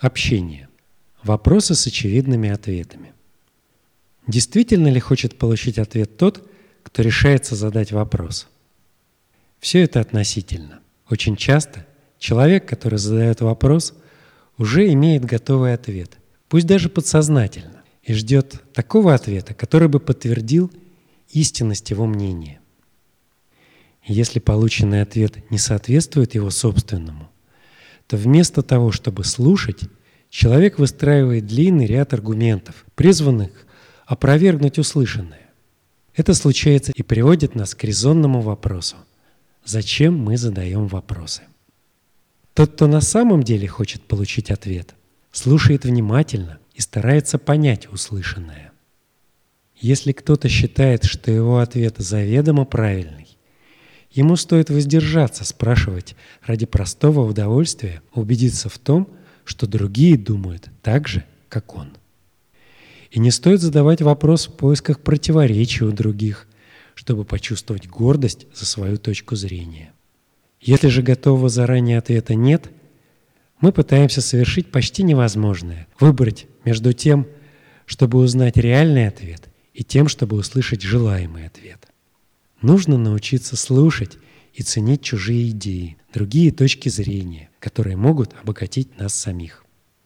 Общение. Вопросы с очевидными ответами. Действительно ли хочет получить ответ тот, кто решается задать вопрос? Все это относительно. Очень часто человек, который задает вопрос, уже имеет готовый ответ, пусть даже подсознательно, и ждет такого ответа, который бы подтвердил истинность его мнения. Если полученный ответ не соответствует его собственному, то вместо того, чтобы слушать, человек выстраивает длинный ряд аргументов, призванных опровергнуть услышанное. Это случается и приводит нас к резонному вопросу. Зачем мы задаем вопросы? Тот, кто на самом деле хочет получить ответ, слушает внимательно и старается понять услышанное. Если кто-то считает, что его ответ заведомо правильный, ему стоит воздержаться спрашивать ради простого удовольствия убедиться в том, что другие думают так же, как он. И не стоит задавать вопрос в поисках противоречий у других, чтобы почувствовать гордость за свою точку зрения. Если же готового заранее ответа нет, мы пытаемся совершить почти невозможное – выбрать между тем, чтобы узнать реальный ответ, и тем, чтобы услышать желаемый ответ. Нужно научиться слушать и ценить чужие идеи, другие точки зрения, которые могут обогатить нас самих.